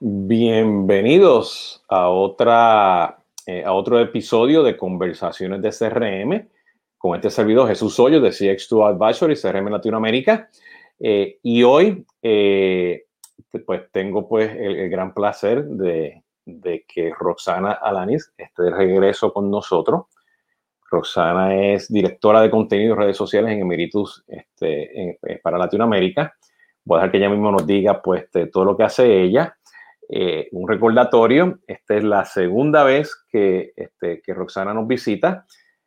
Bienvenidos a, otra, eh, a otro episodio de Conversaciones de CRM con este servidor Jesús Hoyos de CX2 Advisory, CRM Latinoamérica. Eh, y hoy, eh, pues tengo pues el, gran placer de, de, que Roxana Alanis esté de regreso con nosotros. Roxana es directora de contenido y redes sociales en Emeritus este, para Latinoamérica. Voy a dejar que ella mismo nos diga pues todo lo que hace ella. Eh, un recordatorio, esta es la segunda vez que, este, que Roxana nos visita.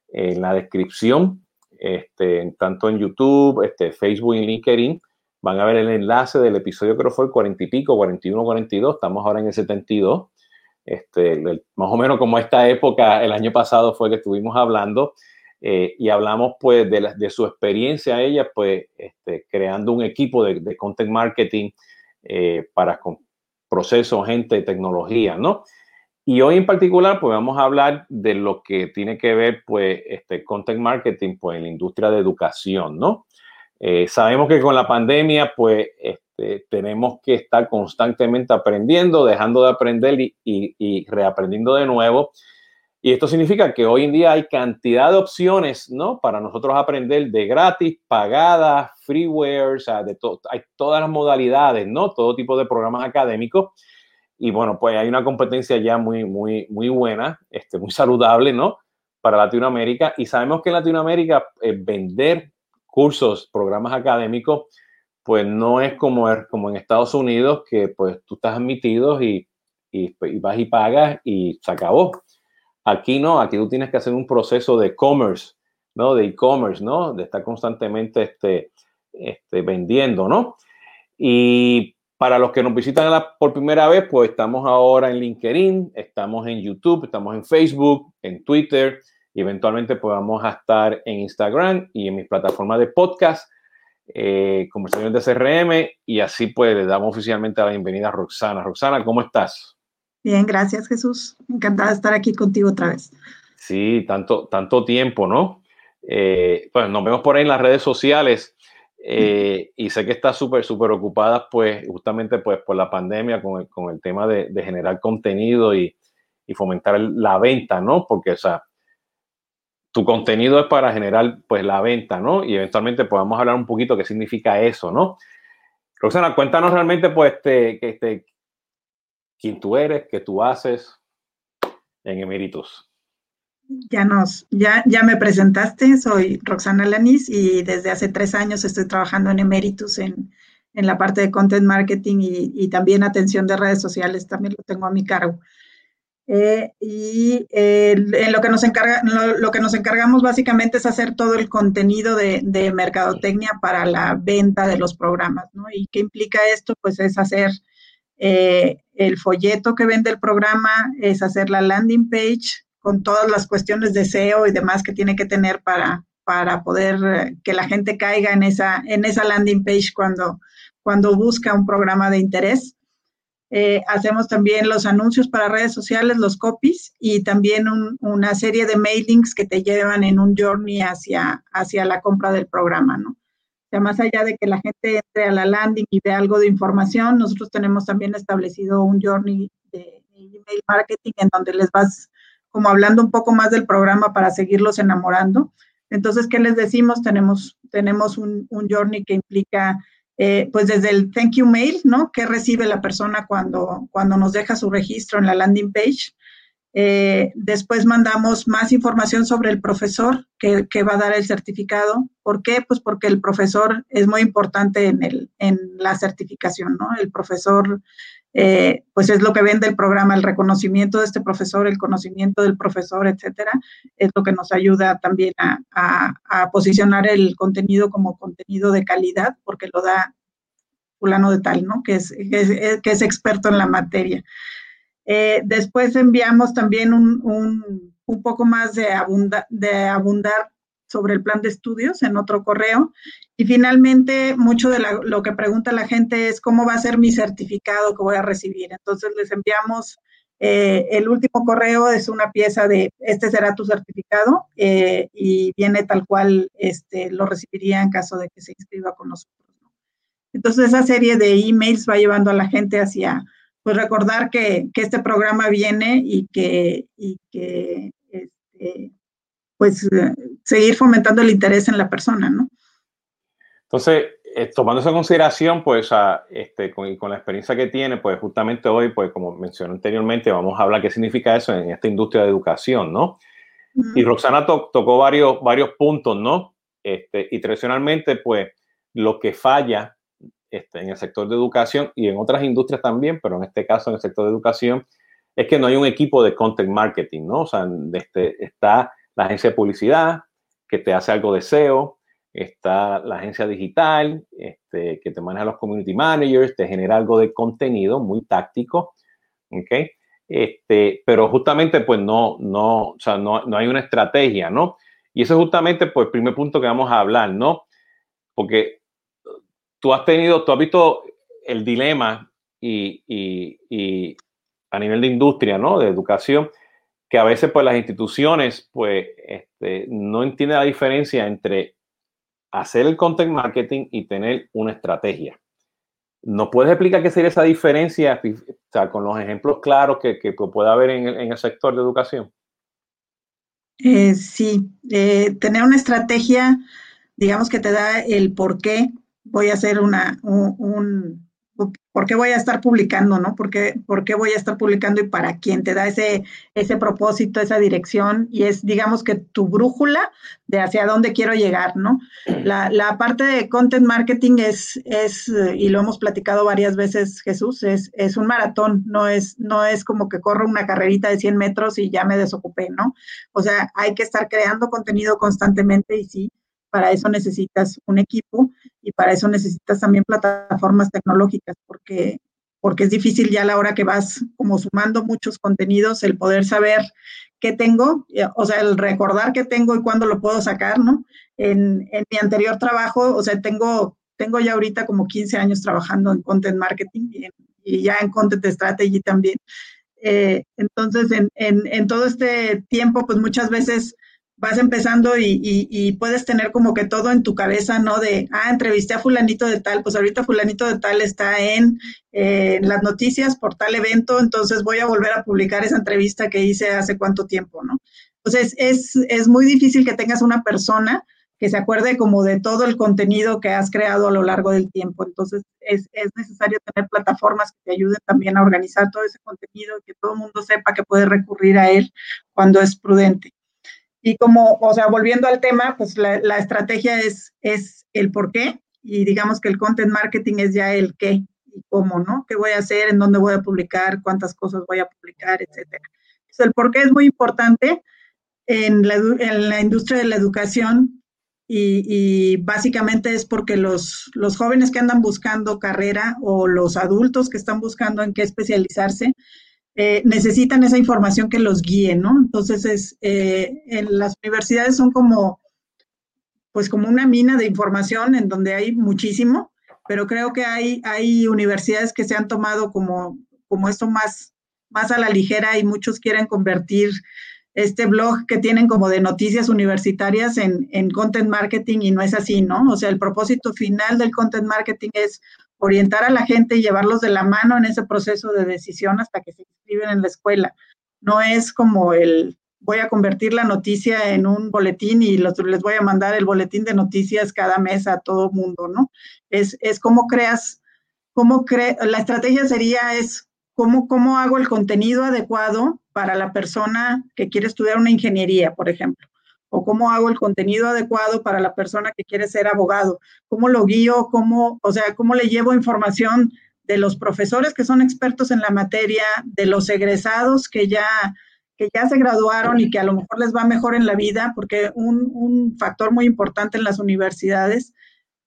En la descripción, este, tanto en YouTube, este, Facebook y LinkedIn, van a ver el enlace del episodio, creo fue el 40 y pico, 41, 42, estamos ahora en el 72. Este, más o menos como esta época, el año pasado fue que estuvimos hablando eh, y hablamos pues de, de, su experiencia ella, pues este, creando un equipo de, de content marketing eh, para procesos, gente, tecnología, ¿no? Y hoy en particular, pues vamos a hablar de lo que tiene que ver, pues, este content marketing, pues, en la industria de educación, ¿no? Eh, sabemos que con la pandemia, pues, este, tenemos que estar constantemente aprendiendo, dejando de aprender y, y reaprendiendo de nuevo. Y esto significa que hoy en día hay cantidad de opciones, ¿no? Para nosotros aprender de gratis, pagadas, freeware, o sea, de hay todas las modalidades, ¿no? Todo tipo de programas académicos. Y bueno, pues hay una competencia ya muy, muy, muy buena, este, muy saludable, ¿no? Para Latinoamérica. Y sabemos que en Latinoamérica eh, vender cursos, programas académicos, pues no es como, como en Estados Unidos, que pues tú estás admitido y, y, y vas y pagas y se acabó. Aquí no, aquí tú tienes que hacer un proceso de commerce, ¿no? De e-commerce, ¿no? De estar constantemente este, este, vendiendo, ¿no? Y para los que nos visitan por primera vez, pues estamos ahora en LinkedIn, estamos en YouTube, estamos en Facebook, en Twitter y eventualmente pues vamos a estar en Instagram y en mis plataformas de podcast, eh, conversaciones de CRM y así pues le damos oficialmente la bienvenida a Roxana. Roxana, ¿cómo estás? Bien, gracias Jesús. Encantada de estar aquí contigo otra vez. Sí, tanto, tanto tiempo, ¿no? Eh, pues nos vemos por ahí en las redes sociales eh, y sé que estás súper, súper ocupada, pues justamente pues por la pandemia con el, con el tema de, generar contenido y, y, fomentar la venta, ¿no? Porque, o sea, tu contenido es para generar pues la venta, ¿no? Y eventualmente podamos hablar un poquito qué significa eso, ¿no? Roxana, cuéntanos realmente pues este, este, quién tú eres, qué tú haces en Emeritus. Ya nos, ya, ya me presentaste, soy Roxana Lanis y desde hace tres años estoy trabajando en Emeritus en, en la parte de content marketing y, y, también atención de redes sociales, también lo tengo a mi cargo. Eh, y eh, en lo que, nos encarga, lo, lo, que nos encargamos básicamente es hacer todo el contenido de, de mercadotecnia para la venta de los programas, ¿no? ¿Y qué implica esto? Pues es hacer eh, el folleto que vende el programa, es hacer la landing page con todas las cuestiones de SEO y demás que tiene que tener para, para poder eh, que la gente caiga en esa, en esa landing page cuando, cuando busca un programa de interés. Eh, hacemos también los anuncios para redes sociales, los copies y también un, una serie de mailings que te llevan en un journey hacia, hacia la compra del programa, ¿no? Sea, más allá de que la gente entre a la landing y vea algo de información, nosotros tenemos también establecido un journey de email marketing en donde les vas como hablando un poco más del programa para seguirlos enamorando. Entonces, ¿qué les decimos? Tenemos, tenemos un, un journey que implica, eh, pues desde el thank you mail, ¿no? ¿Qué recibe la persona cuando, cuando nos deja su registro en la landing page? Eh, después mandamos más información sobre el profesor que, va a dar el certificado. ¿Por qué? Pues porque el profesor es muy importante en, el, en la certificación, ¿no? El profesor, eh, pues es lo que vende el programa, el reconocimiento de este profesor, el conocimiento del profesor, etcétera, es lo que nos ayuda también a, posicionar el contenido como contenido de calidad, porque lo da fulano de tal, ¿no? Que es, que es experto en la materia. Eh, después enviamos también un, un, poco más de, abunda, de, abundar sobre el plan de estudios en otro correo. Y finalmente, mucho de lo que pregunta la gente es cómo va a ser mi certificado que voy a recibir. Entonces les enviamos eh, el último correo, es una pieza de este será tu certificado eh, y viene tal cual este, lo recibiría en caso de que se inscriba con nosotros. Entonces esa serie de emails va llevando a la gente hacia, pues recordar que, que este programa viene y que, y que este, pues seguir fomentando el interés en la persona, ¿no? Entonces, eh, tomando esa consideración, pues a, este, con, con, la experiencia que tiene, pues justamente hoy, pues como mencioné anteriormente, vamos a hablar qué significa eso en esta industria de educación, ¿no? Y Roxana tocó varios, varios puntos, ¿no? Este, y tradicionalmente, pues, lo que falla este, en el sector de educación y en otras industrias también, pero en este caso en el sector de educación, es que no hay un equipo de content marketing, ¿no? O sea, este, está la agencia de publicidad que te hace algo de SEO, está la agencia digital este, que te maneja los community managers, te genera algo de contenido muy táctico, ¿ok? Este, pero justamente pues no, no, o sea, no, no hay una estrategia, ¿no? Y eso es justamente pues el primer punto que vamos a hablar, ¿no? Porque tú has tenido, tú has visto el dilema y, y, y a nivel de industria, ¿no? De educación, que a veces pues las instituciones pues este, no entienden la diferencia entre hacer el content marketing y tener una estrategia. ¿No puedes explicar qué sería esa diferencia o sea, con los ejemplos claros que, que puede haber en el, en el, sector de educación? Eh, sí, eh, tener una estrategia, digamos que te da el por qué voy a hacer una, un, un ¿por qué voy a estar publicando, no? ¿Por qué, ¿Por qué, voy a estar publicando y para quién? Te da ese, ese propósito, esa dirección y es, digamos que tu brújula de hacia dónde quiero llegar, ¿no? La, la parte de content marketing es, es, y lo hemos platicado varias veces, Jesús, es, es un maratón, no es, no es como que corro una carrerita de 100 metros y ya me desocupé, ¿no? O sea, hay que estar creando contenido constantemente y sí, para eso necesitas un equipo y para eso necesitas también plataformas tecnológicas, porque, porque es difícil ya a la hora que vas como sumando muchos contenidos, el poder saber qué tengo, eh, o sea, el recordar qué tengo y cuándo lo puedo sacar, ¿no? En, en mi anterior trabajo, o sea, tengo, tengo ya ahorita como 15 años trabajando en content marketing y, ya en content strategy también. Eh, entonces, en, en, en todo este tiempo, pues muchas veces vas empezando y, puedes tener como que todo en tu cabeza, ¿no? De, ah, entrevisté a fulanito de tal, pues ahorita fulanito de tal está en, las noticias por tal evento, entonces voy a volver a publicar esa entrevista que hice hace cuánto tiempo, ¿no? Entonces es, es muy difícil que tengas una persona que se acuerde como de todo el contenido que has creado a lo largo del tiempo. Entonces es, es necesario tener plataformas que te ayuden también a organizar todo ese contenido que todo el mundo sepa que puede recurrir a él cuando es prudente. Y como, o sea, volviendo al tema, pues la, la, estrategia es, es el por qué y digamos que el content marketing es ya el qué y cómo, ¿no? ¿Qué voy a hacer? ¿En dónde voy a publicar? ¿Cuántas cosas voy a publicar? Etcétera. Entonces, el por qué es muy importante en la, en la industria de la educación y, y, básicamente es porque los, los jóvenes que andan buscando carrera o los adultos que están buscando en qué especializarse, eh, necesitan esa información que los guíe, ¿no? Entonces, es, eh, en las universidades son como, pues como una mina de información en donde hay muchísimo, pero creo que hay, hay universidades que se han tomado como, como esto más, más a la ligera y muchos quieren convertir este blog que tienen como de noticias universitarias en, en, content marketing y no es así, ¿no? O sea, el propósito final del content marketing es orientar a la gente y llevarlos de la mano en ese proceso de decisión hasta que se inscriben en la escuela. No es como el voy a convertir la noticia en un boletín y los, les voy a mandar el boletín de noticias cada mes a todo mundo, ¿no? Es, es cómo creas, cómo cre la estrategia sería es cómo, cómo hago el contenido adecuado para la persona que quiere estudiar una ingeniería, por ejemplo o cómo hago el contenido adecuado para la persona que quiere ser abogado, cómo lo guío, cómo, o sea, cómo le llevo información de los profesores que son expertos en la materia, de los egresados que ya, que ya se graduaron y que a lo mejor les va mejor en la vida, porque un, un factor muy importante en las universidades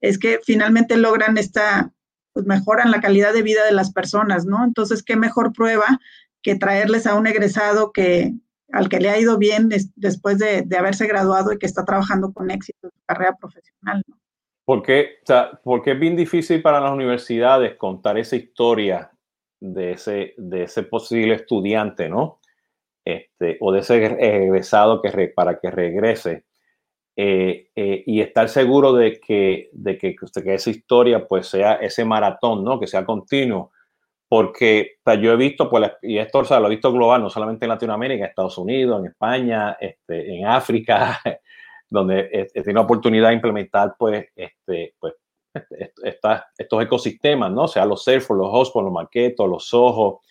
es que finalmente logran esta, pues mejoran la calidad de vida de las personas, ¿no? Entonces, ¿qué mejor prueba que traerles a un egresado que, al que le ha ido bien después de, haberse graduado y que está trabajando con éxito en su carrera profesional. ¿no? ¿Por qué, o sea, porque es bien difícil para las universidades contar esa historia de ese, de ese posible estudiante, ¿no? Este, o de ese egresado que para que regrese. eh, eh, y estar seguro de que, de que, que, esa historia pues sea ese maratón, ¿no? Que sea continuo. Porque yo he visto, pues, y esto o sea, lo he visto global, no solamente en Latinoamérica, en Estados Unidos, en España, este, en África, donde he, tenido oportunidad de implementar pues, este, pues, estos ecosistemas, ¿no? O sea, los Salesforce, los Hotspot, los Marketo, los Soho,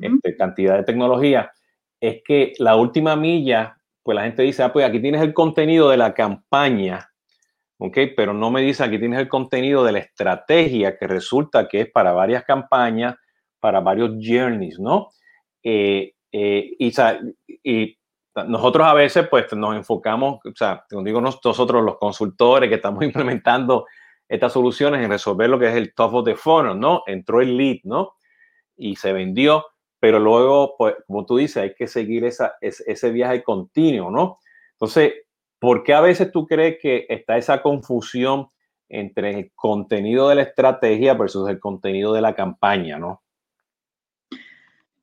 este, cantidad de tecnología, es que la última milla, pues la gente dice, ah, pues aquí tienes el contenido de la campaña, ¿ok? Pero no me dice, aquí tienes el contenido de la estrategia que resulta que es para varias campañas, para varios journeys, ¿no? Eh, eh, y, nosotros a veces pues nos enfocamos, o sea, digo nosotros los consultores que estamos implementando estas soluciones en resolver lo que es el top of the funnel, ¿no? Entró el lead, ¿no? Y se vendió, pero luego, pues, como tú dices, hay que seguir ese viaje continuo, ¿no? Entonces, ¿por qué a veces tú crees que está esa confusión entre el contenido de la estrategia versus el contenido de la campaña, ¿no?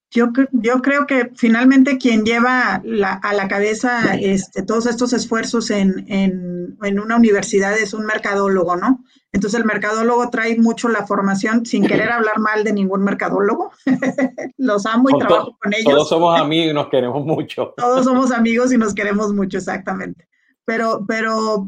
Yo, yo creo que finalmente quien lleva a la cabeza este, todos estos esfuerzos en, en, en, una universidad es un mercadólogo, ¿no? Entonces el mercadólogo trae mucho la formación sin querer hablar mal de ningún mercadólogo. Los amo y trabajo con ellos. Todos somos amigos y nos queremos mucho. todos somos amigos y nos queremos mucho, exactamente. Pero, pero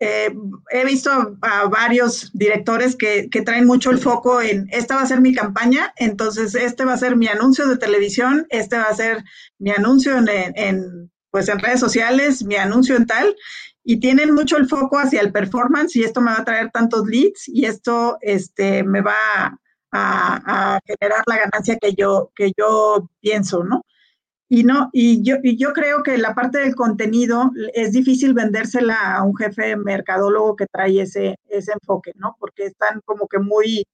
eh, he visto a, varios directores que, traen mucho el foco en, esta va a ser mi campaña, entonces este va a ser mi anuncio de televisión, este va a ser mi anuncio en, pues en redes sociales, mi anuncio en tal, y tienen mucho el foco hacia el performance y esto me va a traer tantos leads y esto este, me va a, a generar la ganancia que yo, que yo pienso, ¿no? Y no, y yo, y yo creo que la parte del contenido es difícil vendérsela a un jefe mercadólogo que trae ese, ese enfoque, ¿no? Porque están como que muy,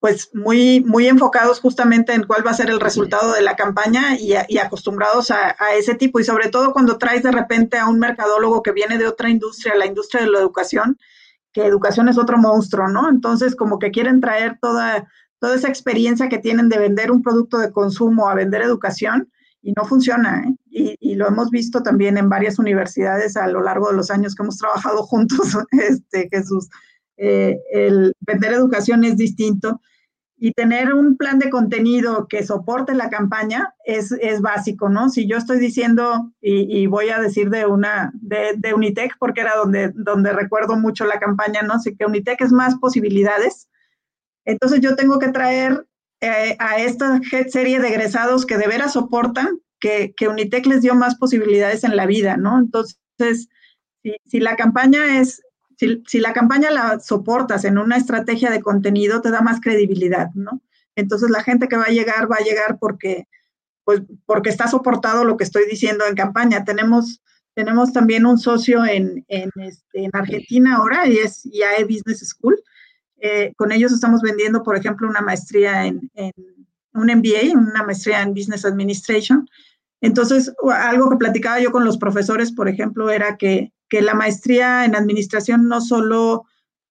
pues muy, muy enfocados justamente en cuál va a ser el resultado de la campaña y, y acostumbrados a, a, ese tipo. Y sobre todo cuando traes de repente a un mercadólogo que viene de otra industria, la industria de la educación, que educación es otro monstruo, ¿no? Entonces como que quieren traer toda toda esa experiencia que tienen de vender un producto de consumo a vender educación y no funciona. ¿eh? Y, lo hemos visto también en varias universidades a lo largo de los años que hemos trabajado juntos, este, Jesús. Eh, el vender educación es distinto y tener un plan de contenido que soporte la campaña es, es básico, ¿no? Si yo estoy diciendo, y, voy a decir de una, de, Unitec, porque era donde, donde recuerdo mucho la campaña, ¿no? Sé que Unitec es más posibilidades, entonces yo tengo que traer eh, a esta serie de egresados que de veras soportan que, que, Unitec les dio más posibilidades en la vida, ¿no? Entonces, si, la campaña es, si, la campaña la soportas en una estrategia de contenido, te da más credibilidad, ¿no? Entonces la gente que va a llegar va a llegar porque, pues, porque está soportado lo que estoy diciendo en campaña. Tenemos, tenemos también un socio en, en, este, en Argentina ahora y es IAE Business School eh, con ellos estamos vendiendo, por ejemplo, una maestría en, un MBA, una maestría en Business Administration. Entonces, algo que platicaba yo con los profesores, por ejemplo, era que, la maestría en administración no solo,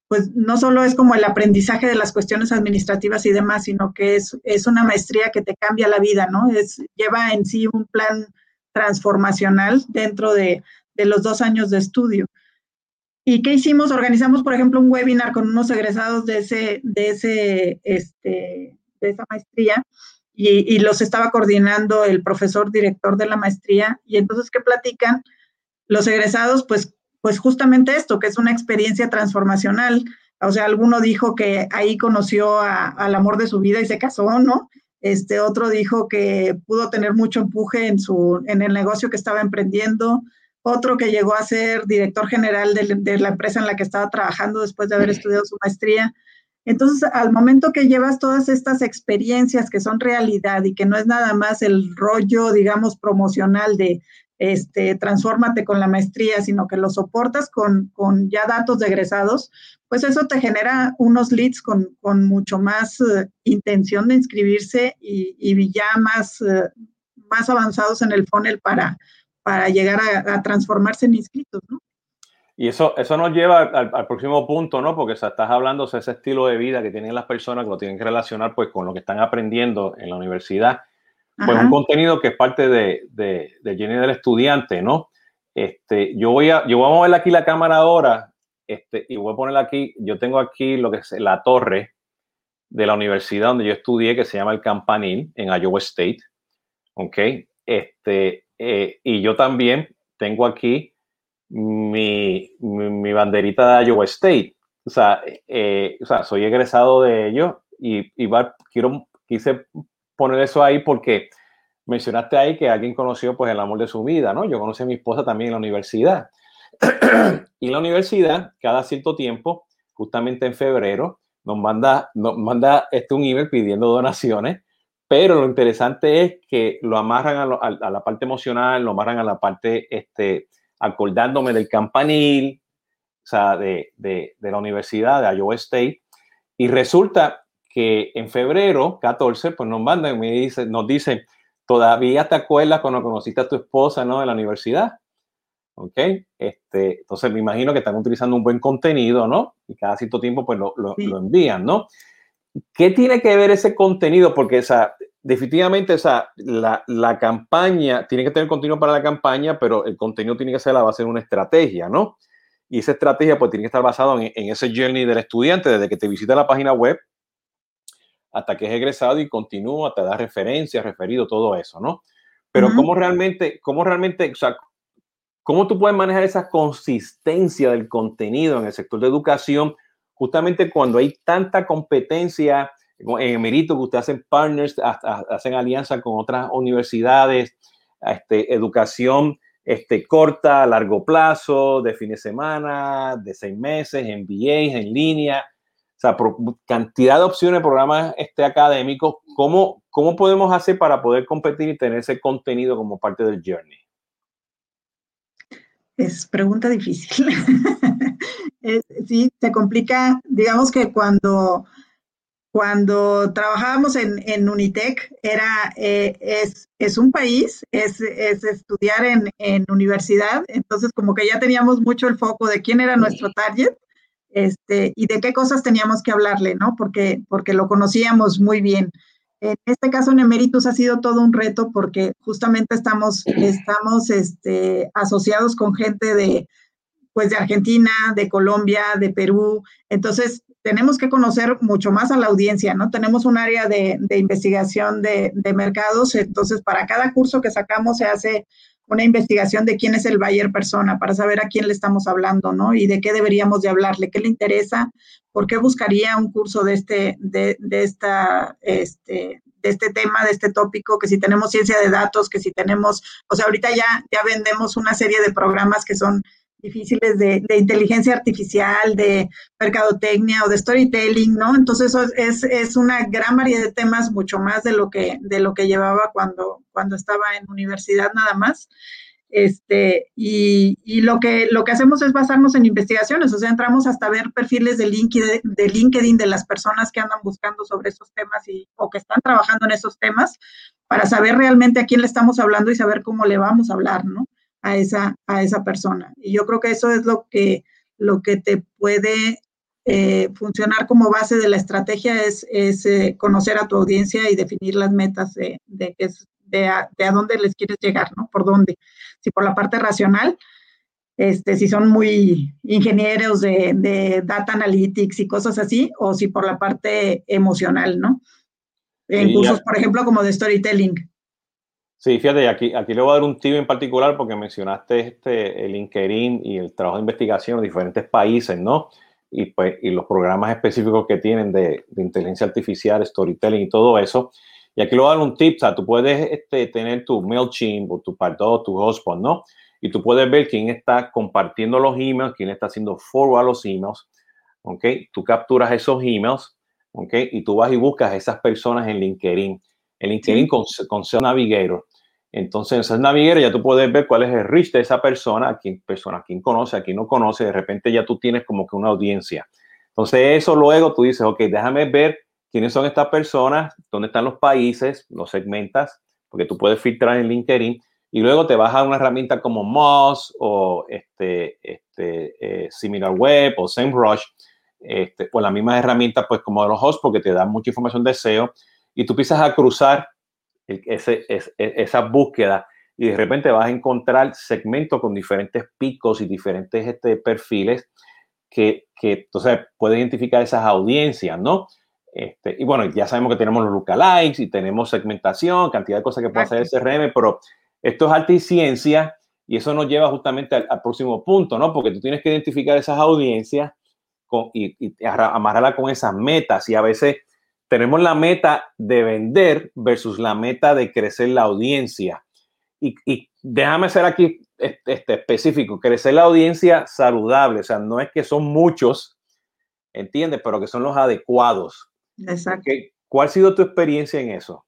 pues, no solo es como el aprendizaje de las cuestiones administrativas y demás, sino que es, es una maestría que te cambia la vida, ¿no? Es, lleva en sí un plan transformacional dentro de, de los dos años de estudio. ¿Y qué hicimos? Organizamos, por ejemplo, un webinar con unos egresados de, ese, de, ese, este, de esa maestría y, los estaba coordinando el profesor director de la maestría. Y entonces, ¿qué platican? Los egresados, pues, pues justamente esto, que es una experiencia transformacional. O sea, alguno dijo que ahí conoció al amor de su vida y se casó, ¿no? Este otro dijo que pudo tener mucho empuje en, su, en el negocio que estaba emprendiendo otro que llegó a ser director general de, la empresa en la que estaba trabajando después de haber estudiado su maestría. Entonces, al momento que llevas todas estas experiencias que son realidad y que no es nada más el rollo, digamos, promocional de este, transfórmate con la maestría, sino que lo soportas con, ya datos de egresados, pues eso te genera unos leads con, mucho más eh, intención de inscribirse y, ya más, eh, más avanzados en el funnel para, para llegar a, transformarse en inscritos, ¿no? Y eso, eso nos lleva al, próximo punto, ¿no? Porque estás hablando de ese estilo de vida que tienen las personas que lo tienen que relacionar pues con lo que están aprendiendo en la universidad. Pues un contenido que es parte de, de, Jenny del estudiante, ¿no? este, yo voy a, yo voy a mover aquí la cámara ahora, este, y voy a poner aquí, yo tengo aquí lo que es la torre de la universidad donde yo estudié, que se llama el Campanil, en Iowa State, ¿ok? Este, eh, y yo también tengo aquí mi, mi, banderita de Iowa State. O sea, eh, o sea, soy egresado de ello y, y quiero, quise poner eso ahí porque mencionaste ahí que alguien conoció pues el amor de su vida, ¿no? Yo conocí a mi esposa también en la universidad. y la universidad, cada cierto tiempo, justamente en febrero, nos manda, nos manda este, un email pidiendo donaciones, pero lo interesante es que lo amarran a, la parte emocional, lo amarran a la parte, este, acordándome del campanil, o sea, de, de, de la universidad de Iowa State, y resulta que en febrero 14, pues nos mandan y me dice, nos dicen, todavía te acuerdas cuando conociste a tu esposa, ¿no? En la universidad. ¿Ok? Este, entonces me imagino que están utilizando un buen contenido, ¿no? Y cada cierto tiempo pues lo, lo, envían, ¿no? ¿Qué tiene que ver ese contenido? Porque esa, definitivamente esa, la, la, campaña tiene que tener contenido para la campaña, pero el contenido tiene que ser la base de una estrategia, ¿no? Y esa estrategia pues tiene que estar basada en, en ese journey del estudiante, desde que te visita la página web hasta que es egresado y continúa, te da referencias, referido, todo eso, ¿no? Pero cómo realmente, cómo realmente, o sea, cómo tú puedes manejar esa consistencia del contenido en el sector de educación, justamente cuando hay tanta competencia en Emerito, que ustedes hacen partners, hacen alianza con otras universidades, este, educación este, corta, largo plazo, de fin de semana, de seis meses, MBAs en línea. O sea, por cantidad de opciones programas este, académicos, ¿cómo, ¿cómo podemos hacer para poder competir y tener ese contenido como parte del journey? Es pregunta difícil. sí, se complica, digamos que cuando, cuando trabajábamos en, en Unitec, era, eh, es, es, un país, es, es estudiar en, en, universidad, entonces como que ya teníamos mucho el foco de quién era nuestro target este, y de qué cosas teníamos que hablarle, ¿no? Porque, porque lo conocíamos muy bien. En este caso, en Emeritus ha sido todo un reto porque justamente estamos, estamos este, asociados con gente de, pues, de Argentina, de Colombia, de Perú. Entonces, tenemos que conocer mucho más a la audiencia, ¿no? Tenemos un área de, de investigación de, de mercados, entonces, para cada curso que sacamos se hace una investigación de quién es el buyer persona para saber a quién le estamos hablando, ¿no? Y de qué deberíamos de hablarle, qué le interesa, por qué buscaría un curso de este, de, de esta, este, de este tema, de este tópico, que si tenemos ciencia de datos, que si tenemos, o sea, ahorita ya, ya vendemos una serie de programas que son difíciles de, inteligencia artificial, de mercadotecnia o de storytelling, ¿no? Entonces es, es, una gran variedad de temas, mucho más de lo que, de lo que llevaba cuando, cuando estaba en universidad nada más. Este, y, y, lo, que, lo que hacemos es basarnos en investigaciones, o sea, entramos hasta ver perfiles de LinkedIn, de LinkedIn de las personas que andan buscando sobre esos temas y, o que están trabajando en esos temas para saber realmente a quién le estamos hablando y saber cómo le vamos a hablar, ¿no? A esa, a esa persona. Y yo creo que eso es lo que, lo que te puede eh, funcionar como base de la estrategia, es, es eh, conocer a tu audiencia y definir las metas de, de, de, a, de, a, dónde les quieres llegar, ¿no? Por dónde. Si por la parte racional, este, si son muy ingenieros de, de data analytics y cosas así, o si por la parte emocional, ¿no? En cursos, por ejemplo, como de storytelling. Sí, fíjate, aquí, aquí le voy a dar un tip en particular porque mencionaste este, el LinkedIn y el trabajo de investigación en diferentes países, ¿no? Y, pues, y los programas específicos que tienen de, de, inteligencia artificial, storytelling y todo eso. Y aquí le voy a dar un tip, o sea, tú puedes este, tener tu MailChimp o tu Pardot, tu Hotspot, ¿no? Y tú puedes ver quién está compartiendo los emails, quién está haciendo forward a los emails, ¿ok? Tú capturas esos emails, ¿ok? Y tú vas y buscas a esas personas en LinkedIn. En LinkedIn con, con SEO Navigator entonces, en Navigator ya tú puedes ver cuál es el reach de esa persona, a quién, persona, a quién conoce, a quién no conoce. De repente ya tú tienes como que una audiencia. Entonces, eso luego tú dices, ok, déjame ver quiénes son estas personas, dónde están los países, los segmentas, porque tú puedes filtrar en LinkedIn y luego te vas a una herramienta como Moz o este, este, eh, SimilarWeb o SEMrush, este, o la misma herramienta pues como los hosts porque te dan mucha información de SEO y tú empiezas a cruzar ese, es, esa búsqueda y de repente vas a encontrar segmentos con diferentes picos y diferentes este, perfiles que, que entonces puedes identificar esas audiencias, ¿no? Este, y bueno, ya sabemos que tenemos los lookalikes y tenemos segmentación, cantidad de cosas que puede hacer el CRM, pero esto es arte y ciencia y eso nos lleva justamente al, próximo punto, ¿no? Porque tú tienes que identificar esas audiencias con, y, y amarrarla con esas metas y a veces tenemos la meta de vender versus la meta de crecer la audiencia. Y, y déjame ser aquí este, específico, crecer la audiencia saludable, o sea, no es que son muchos, ¿entiendes? Pero que son los adecuados. Exacto. ¿Cuál ha sido tu experiencia en eso?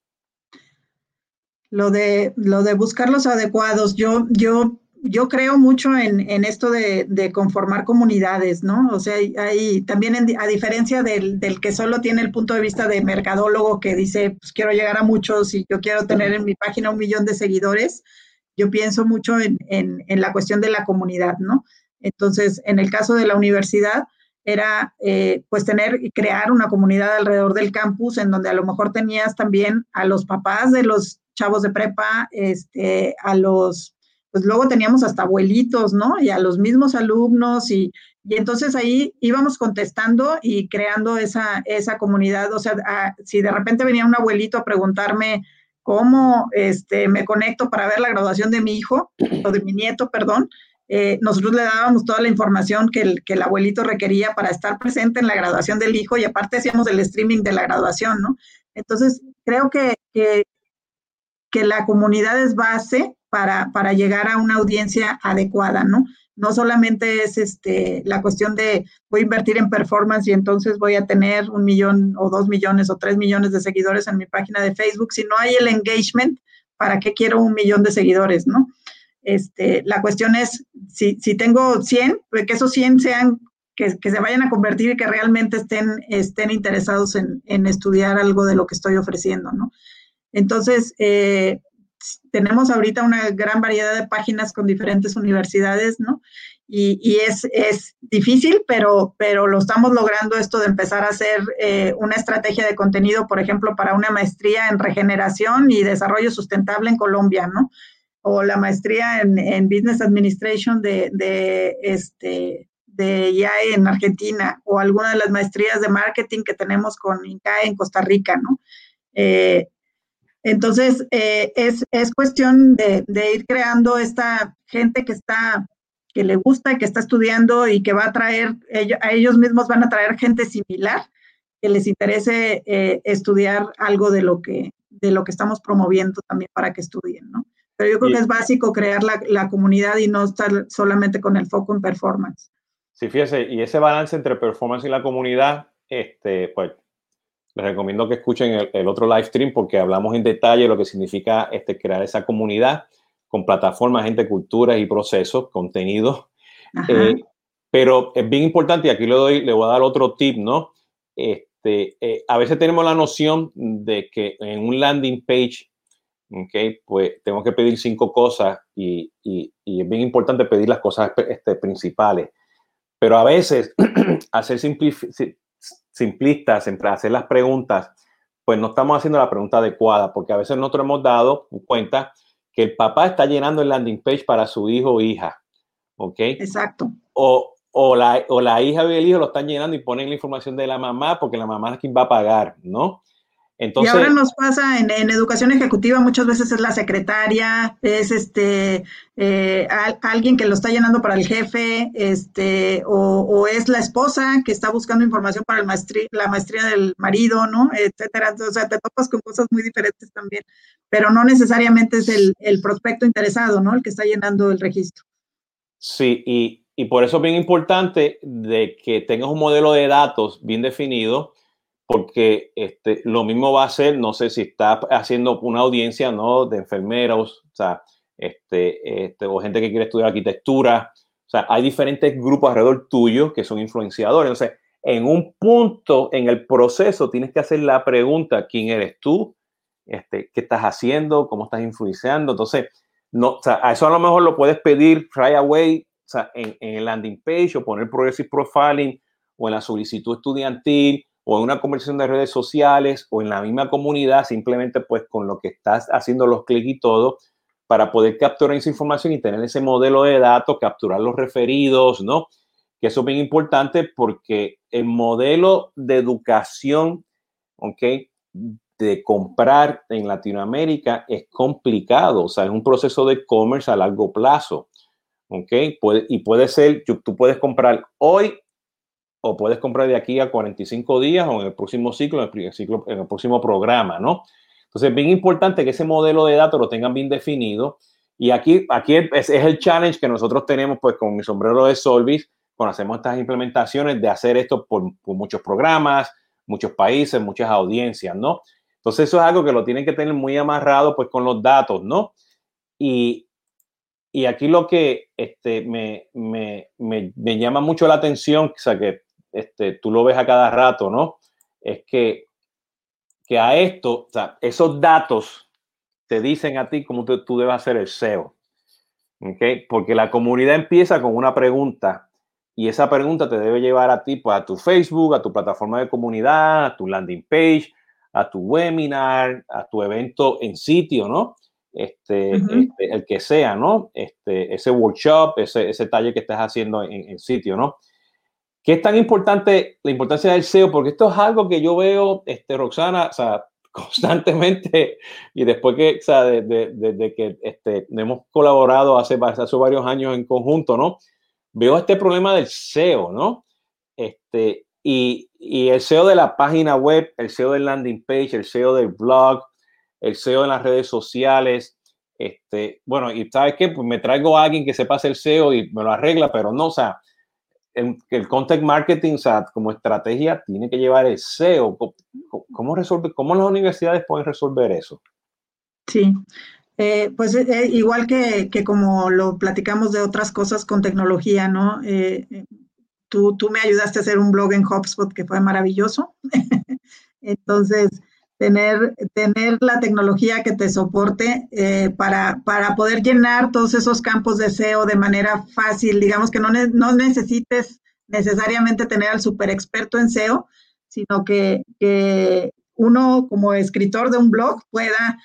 Lo de, lo de buscar los adecuados. Yo, yo, yo creo mucho en, en esto de, de, conformar comunidades, ¿no? O sea, hay también a diferencia del, del, que solo tiene el punto de vista de mercadólogo que dice, pues quiero llegar a muchos y yo quiero tener en mi página un millón de seguidores, yo pienso mucho en, en, en la cuestión de la comunidad, ¿no? Entonces, en el caso de la universidad, era eh, pues tener y crear una comunidad alrededor del campus en donde a lo mejor tenías también a los papás de los chavos de prepa, este, a los, pues luego teníamos hasta abuelitos, ¿no? Y a los mismos alumnos y, y entonces ahí íbamos contestando y creando esa, esa comunidad. O sea, si de repente venía un abuelito a preguntarme cómo este, me conecto para ver la graduación de mi hijo o de mi nieto, perdón, eh, nosotros le dábamos toda la información que el, que el abuelito requería para estar presente en la graduación del hijo y aparte hacíamos el streaming de la graduación, ¿no? Entonces, creo que, que, que la comunidad es base para, para, llegar a una audiencia adecuada, ¿no? No solamente es este, la cuestión de voy a invertir en performance y entonces voy a tener un millón o dos millones o tres millones de seguidores en mi página de Facebook, sino hay el engagement, ¿para qué quiero un millón de seguidores, no? Este, la cuestión es, si, si tengo 100, pues que esos 100 sean, que, que, se vayan a convertir y que realmente estén, estén interesados en, en, estudiar algo de lo que estoy ofreciendo, ¿no? Entonces, eh, tenemos ahorita una gran variedad de páginas con diferentes universidades, ¿no? Y, y es, es, difícil, pero, pero lo estamos logrando esto de empezar a hacer eh, una estrategia de contenido, por ejemplo, para una maestría en regeneración y desarrollo sustentable en Colombia, ¿no? o la maestría en, en Business Administration de, de, este, de IAE en Argentina, o alguna de las maestrías de marketing que tenemos con INCAE en Costa Rica, ¿no? Eh, entonces, eh, es, es, cuestión de, de, ir creando esta gente que está, que le gusta, que está estudiando y que va a traer, ellos, a ellos mismos van a traer gente similar que les interese eh, estudiar algo de lo que de lo que estamos promoviendo también para que estudien, ¿no? Pero yo creo que es básico crear la, la, comunidad y no estar solamente con el foco en performance. Sí, fíjese, y ese balance entre performance y la comunidad, este, pues les recomiendo que escuchen el, el, otro live stream porque hablamos en detalle lo que significa este, crear esa comunidad con plataformas, gente, culturas y procesos, contenido. Eh, pero es bien importante, y aquí le, doy, le voy a dar otro tip, ¿no? Este, eh, a veces tenemos la noción de que en un landing page Okay, pues tengo que pedir cinco cosas y, y, y, es bien importante pedir las cosas este, principales. Pero a veces, hacer simplistas, hacer las preguntas, pues no estamos haciendo la pregunta adecuada, porque a veces nosotros hemos dado cuenta que el papá está llenando el landing page para su hijo o hija. ¿Ok? Exacto. O, o, la, o la hija y el hijo lo están llenando y ponen la información de la mamá porque la mamá es quien va a pagar, ¿no? Entonces, y ahora nos pasa en, en, educación ejecutiva, muchas veces es la secretaria, es este eh, alguien que lo está llenando para el jefe, este, o, o, es la esposa que está buscando información para el maestría, la maestría del marido, ¿no? Etcétera. O sea, te topas con cosas muy diferentes también, pero no necesariamente es el, el prospecto interesado, ¿no? El que está llenando el registro. Sí, y, y por eso es bien importante de que tengas un modelo de datos bien definido porque este, lo mismo va a ser, no sé si está haciendo una audiencia ¿no? de enfermeros, o sea, este, este, o gente que quiere estudiar arquitectura, o sea, hay diferentes grupos alrededor tuyo que son influenciadores. Entonces, en un punto en el proceso tienes que hacer la pregunta, ¿quién eres tú? Este, ¿Qué estás haciendo? ¿Cómo estás influenciando? Entonces, no, o sea, a eso a lo mejor lo puedes pedir right away, o sea, en, en el landing page o poner progressive profiling o en la solicitud estudiantil o en una conversación de redes sociales o en la misma comunidad, simplemente pues con lo que estás haciendo los clics y todo, para poder capturar esa información y tener ese modelo de datos, capturar los referidos, ¿no? Que eso es bien importante porque el modelo de educación, ¿ok? De comprar en Latinoamérica es complicado, o sea, es un proceso de e-commerce a largo plazo, ¿ok? y puede ser, tú puedes comprar hoy o puedes comprar de aquí a 45 días o en el próximo ciclo, en el, ciclo, en el próximo programa, ¿no? Entonces, es bien importante que ese modelo de datos lo tengan bien definido. Y aquí, aquí es, el challenge que nosotros tenemos, pues, con mi sombrero de Solvis, cuando hacemos estas implementaciones, de hacer esto por, muchos programas, muchos países, muchas audiencias, ¿no? Entonces, eso es algo que lo tienen que tener muy amarrado, pues, con los datos, ¿no? Y, y aquí lo que este, me, me, me, me, llama mucho la atención, o sea, que este, tú lo ves a cada rato, ¿no? Es que, que a esto, o sea, esos datos te dicen a ti cómo tú, debes hacer el SEO. ¿okay? Porque la comunidad empieza con una pregunta y esa pregunta te debe llevar a ti, pues, a tu Facebook, a tu plataforma de comunidad, a tu landing page, a tu webinar, a tu evento en sitio, ¿no? Este, este el que sea, ¿no? Este, ese workshop, ese, ese taller que estás haciendo en, en sitio, ¿no? ¿Qué es tan importante la importancia del SEO? Porque esto es algo que yo veo, este, Roxana, o sea, constantemente y después que, o sea, desde que este, hemos colaborado hace, hace varios años en conjunto, ¿no? Veo este problema del SEO, ¿no? Este, y, y, el SEO de la página web, el SEO del landing page, el SEO del blog, el SEO en las redes sociales. Este, bueno, y ¿sabes qué? Pues me traigo a alguien que sepa hacer SEO y me lo arregla, pero no, o sea, el, el content marketing, o sea, como estrategia, tiene que llevar el SEO. ¿Cómo, resolve, cómo las universidades pueden resolver eso? Sí, eh, pues eh, eh, igual que, que, como lo platicamos de otras cosas con tecnología, ¿no? tú, tú me ayudaste a hacer un blog en HubSpot que fue maravilloso. Entonces, tener, tener la tecnología que te soporte eh, para, para poder llenar todos esos campos de SEO de manera fácil, digamos que no, no necesites necesariamente tener al super experto en SEO, sino que, que uno como escritor de un blog pueda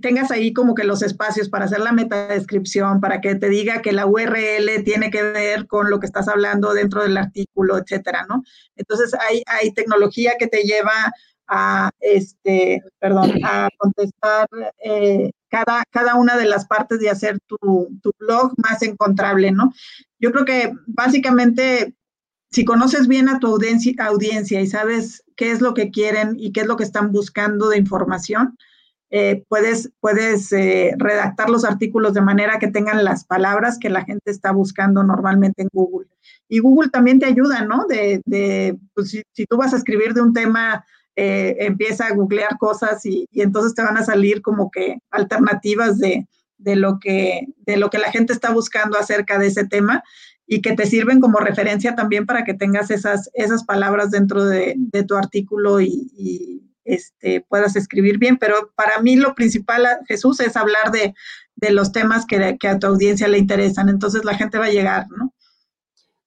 tengas ahí como que los espacios para hacer la metadescripción, para que te diga que la URL tiene que ver con lo que estás hablando dentro del artículo, etcétera, ¿no? Entonces hay, hay tecnología que te lleva a, este, perdón, a contestar eh, cada, cada una de las partes de hacer tu, tu, blog más encontrable, ¿no? Yo creo que básicamente, si conoces bien a tu audiencia, audiencia y sabes qué es lo que quieren y qué es lo que están buscando de información, eh, puedes, puedes eh, redactar los artículos de manera que tengan las palabras que la gente está buscando normalmente en Google. Y Google también te ayuda, ¿no? De, de pues, si, si, tú vas a escribir de un tema eh, empieza a googlear cosas y, entonces te van a salir como que alternativas de, lo que, de lo que la gente está buscando acerca de ese tema y que te sirven como referencia también para que tengas esas, esas palabras dentro de, tu artículo y, este, puedas escribir bien. Pero para mí lo principal, Jesús, es hablar de, los temas que, a tu audiencia le interesan. Entonces la gente va a llegar, ¿no?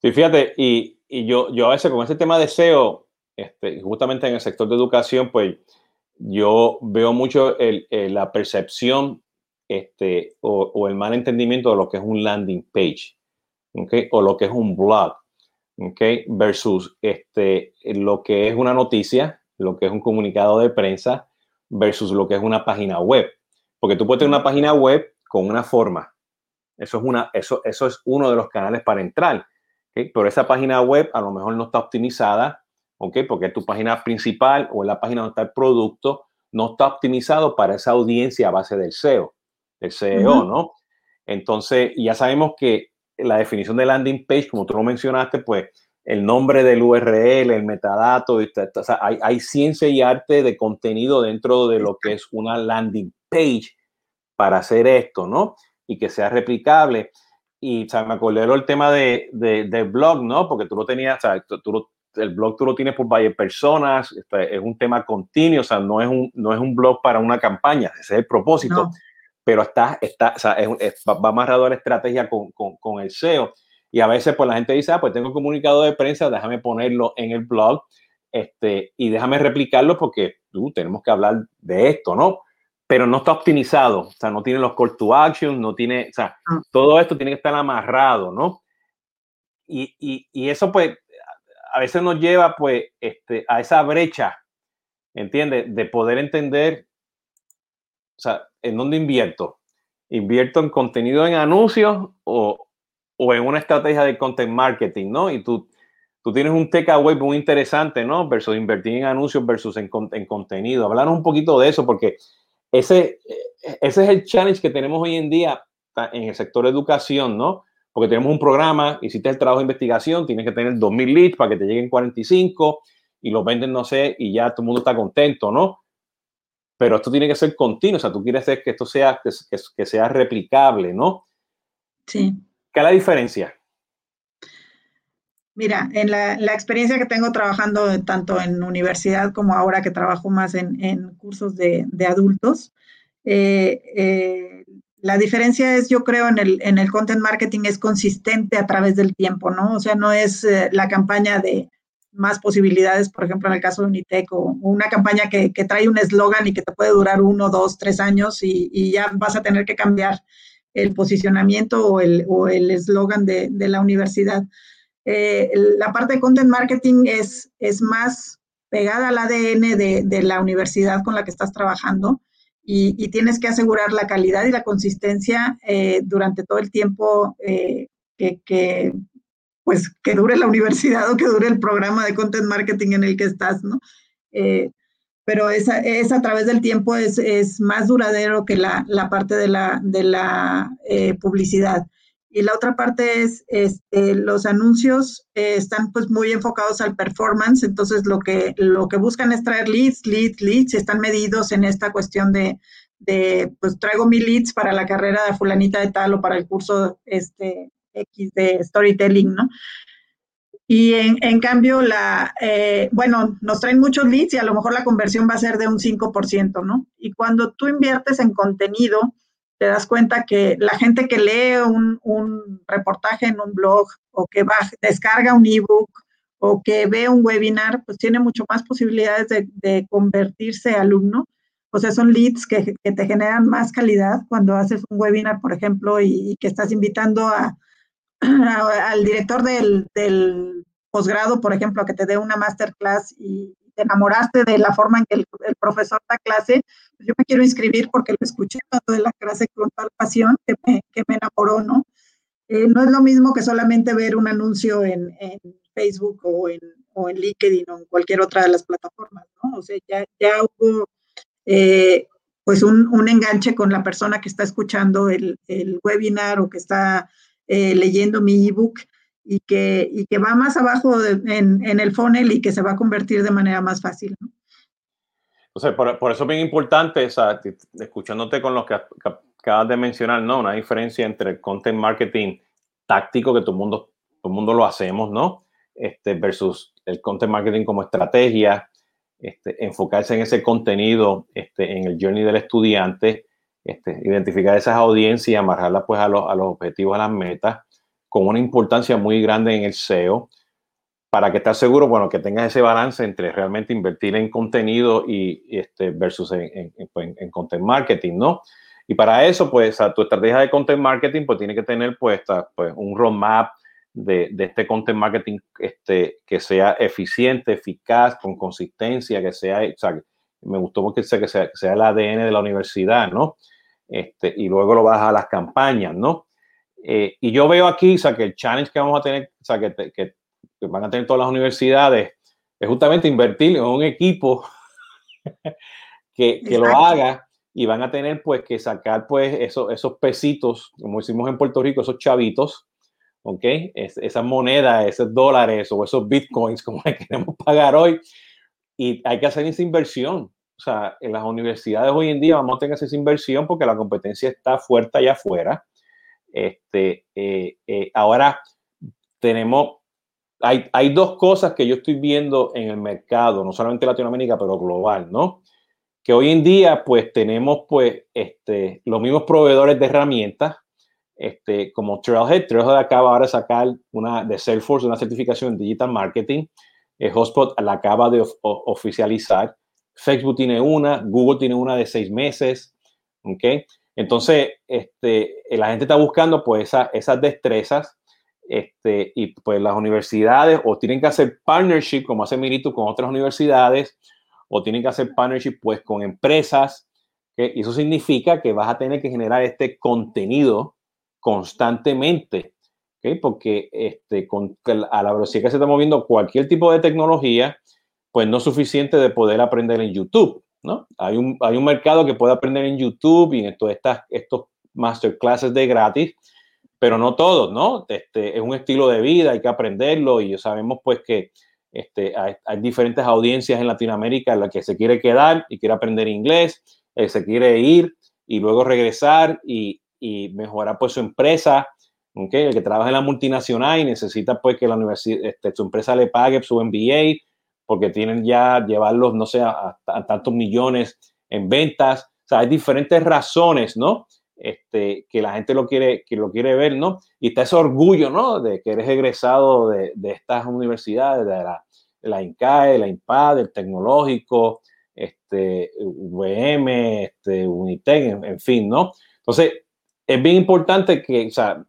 Sí, fíjate, y, y yo, yo a veces con ese tema de SEO, este, justamente en el sector de educación, pues yo veo mucho la percepción este, o, el mal entendimiento de lo que es un landing page, o lo que es un blog, versus este, lo que es una noticia, lo que es un comunicado de prensa, versus lo que es una página web. Porque tú puedes tener una página web con una forma. Eso es, una, eso, eso es uno de los canales para entrar. Pero esa página web a lo mejor no está optimizada ¿ok? Porque tu página principal o la página donde está el producto no está optimizado para esa audiencia a base del SEO, del SEO, ¿no? Entonces, ya sabemos que la definición de landing page, como tú lo mencionaste, pues el nombre del URL, el metadato, o sea, hay, hay, ciencia y arte de contenido dentro de lo que es una landing page para hacer esto, ¿no? Y que sea replicable. Y, o sea, me acordé del tema de, de, blog, ¿no? Porque tú lo tenías, o sea, tú, tú, el blog tú lo tienes por varias personas, este, es un tema continuo, o sea, no es un, no es un blog para una campaña, ese es el propósito, pero está, está, o sea, es, va amarrado a la estrategia con, con, con, el SEO. Y a veces pues la gente dice, ah, pues tengo un comunicado de prensa, déjame ponerlo en el blog este, y déjame replicarlo porque tú tenemos que hablar de esto, ¿no? pero no está optimizado, o sea, no tiene los call to action, no tiene, o sea, ah. todo esto tiene que estar amarrado, ¿no? Y, y, y, eso pues a veces nos lleva pues este, a esa brecha, ¿entiendes? De poder entender, o sea, ¿en dónde invierto? ¿Invierto en contenido en anuncios o, o en una estrategia de content marketing, ¿no? Y tú, tú tienes un takeaway muy interesante, ¿no? Versus invertir en anuncios versus en, en contenido. Hablanos un poquito de eso porque ese, ese es el challenge que tenemos hoy en día en el sector educación, ¿no? Porque tenemos un programa, hiciste el trabajo de investigación, tienes que tener 2.000 leads para que te lleguen 45 y los venden, no sé, y ya todo el mundo está contento, ¿no? Pero esto tiene que ser continuo, o sea, tú quieres hacer que esto sea, que, que sea replicable, ¿no? Sí. ¿Qué es la diferencia? Mira, en la, experiencia que tengo trabajando tanto en universidad como ahora que trabajo más en, cursos de, adultos, eh, eh, la diferencia es, yo creo, en el, en el content marketing es consistente a través del tiempo, ¿no? O sea, no es eh, la campaña de más posibilidades, por ejemplo, en el caso de Unitec, o, una campaña que, trae un eslogan y que te puede durar uno, dos, tres años y, ya vas a tener que cambiar el posicionamiento o el eslogan de, de la universidad. Eh, la parte de content marketing es, es más pegada al ADN de, la universidad con la que estás trabajando y, tienes que asegurar la calidad y la consistencia eh, durante todo el tiempo eh, que, pues, que dure la universidad o que dure el programa de content marketing en el que estás, ¿no? pero es, es, a través del tiempo, es, es más duradero que la, la, parte de la, de la publicidad. Y la otra parte es, este, los anuncios eh, están pues muy enfocados al performance, entonces lo que, lo que buscan es traer leads, leads, leads, están medidos en esta cuestión de, de, pues traigo mil leads para la carrera de fulanita de tal o para el curso este, X de storytelling, ¿no? Y en, en cambio, la, eh, bueno, nos traen muchos leads y a lo mejor la conversión va a ser de un 5%, ¿no? Y cuando tú inviertes en contenido, te das cuenta que la gente que lee un, reportaje en un blog o que va, descarga un ebook o que ve un webinar, pues tiene mucho más posibilidades de, convertirse alumno. O sea, son leads que, te generan más calidad cuando haces un webinar, por ejemplo, y, que estás invitando a, al director del, del posgrado, por ejemplo, a que te dé una masterclass y, te enamoraste de la forma en que el, profesor da clase, pues yo me quiero inscribir porque lo escuché de la clase con tal pasión que me, que me enamoró, ¿no? Eh, no es lo mismo que solamente ver un anuncio en, en Facebook o en, o en, LinkedIn o en cualquier otra de las plataformas, ¿no? O sea, ya, ya hubo eh, pues un, un, enganche con la persona que está escuchando el, el webinar o que está eh, leyendo mi ebook y que, y que va más abajo en, en, el funnel y que se va a convertir de manera más fácil. ¿no? O sea, por, por, eso es bien importante, o sea, escuchándote con lo que acabas de mencionar, ¿no? Una diferencia entre el content marketing táctico, que todo el mundo, todo mundo lo hacemos, ¿no? Este, versus el content marketing como estrategia, este, enfocarse en ese contenido, este, en el journey del estudiante, este, identificar esas audiencias y amarrarlas pues a los, a los objetivos, a las metas con una importancia muy grande en el SEO para que estés seguro, bueno, que tengas ese balance entre realmente invertir en contenido y, este versus pues, en, content marketing, ¿no? Y para eso, pues, tu estrategia de content marketing, pues, tiene que tener puesta, pues, un roadmap de, de, este content marketing este, que sea eficiente, eficaz, con consistencia, que sea, o sea, me gustó porque sea, que sea, que sea el ADN de la universidad, ¿no? Este, y luego lo vas a las campañas, ¿no? Eh, y yo veo aquí, o sea, que el challenge que vamos a tener, o sea, que, que, van a tener todas las universidades, es justamente invertir en un equipo que, que lo haga y van a tener pues que sacar pues esos, esos pesitos, como decimos en Puerto Rico, esos chavitos, ¿ok? Es, esas monedas, esos dólares o esos bitcoins, como le queremos pagar hoy, y hay que hacer esa inversión. O sea, en las universidades hoy en día vamos a tener esa inversión porque la competencia está fuerte allá afuera. Este, eh, eh, ahora tenemos, hay, hay dos cosas que yo estoy viendo en el mercado, no solamente Latinoamérica, pero global, ¿no? Que hoy en día, pues tenemos, pues, este, los mismos proveedores de herramientas, este, como Trailhead. Trailhead acaba ahora de sacar una de Salesforce, una certificación en Digital Marketing. El Hotspot la acaba de oficializar. Facebook tiene una, Google tiene una de seis meses. ¿ok? Entonces, este, la gente está buscando pues esas destrezas este, y pues las universidades o tienen que hacer partnership, como hace Mirito, con otras universidades, o tienen que hacer partnership pues con empresas, eso significa que vas a tener que generar este contenido constantemente, porque este, con, a la velocidad que se está moviendo cualquier tipo de tecnología, pues no es suficiente de poder aprender en YouTube, ¿no? Hay un, hay un mercado que puede aprender en YouTube y en todas estas, estos masterclasses de gratis, pero no todos, ¿no? Este, es un estilo de vida, hay que aprenderlo y sabemos pues que este, hay, diferentes audiencias en Latinoamérica en las que se quiere quedar y quiere aprender inglés, eh, se quiere ir y luego regresar y, y mejorar pues su empresa, ¿okay? el que trabaja en la multinacional y necesita pues que la universidad, este, su empresa le pague su MBA porque tienen ya llevarlos, no sé, a, tantos millones en ventas. O sea, hay diferentes razones, ¿no? Este, que la gente lo quiere, que lo quiere ver, ¿no? Y está ese orgullo, ¿no? De que eres egresado de, de estas universidades, de la, de la INCAE, la INPAD, el tecnológico, este, VM, este, Unitec, en, en, fin, ¿no? Entonces, es bien importante que, o sea,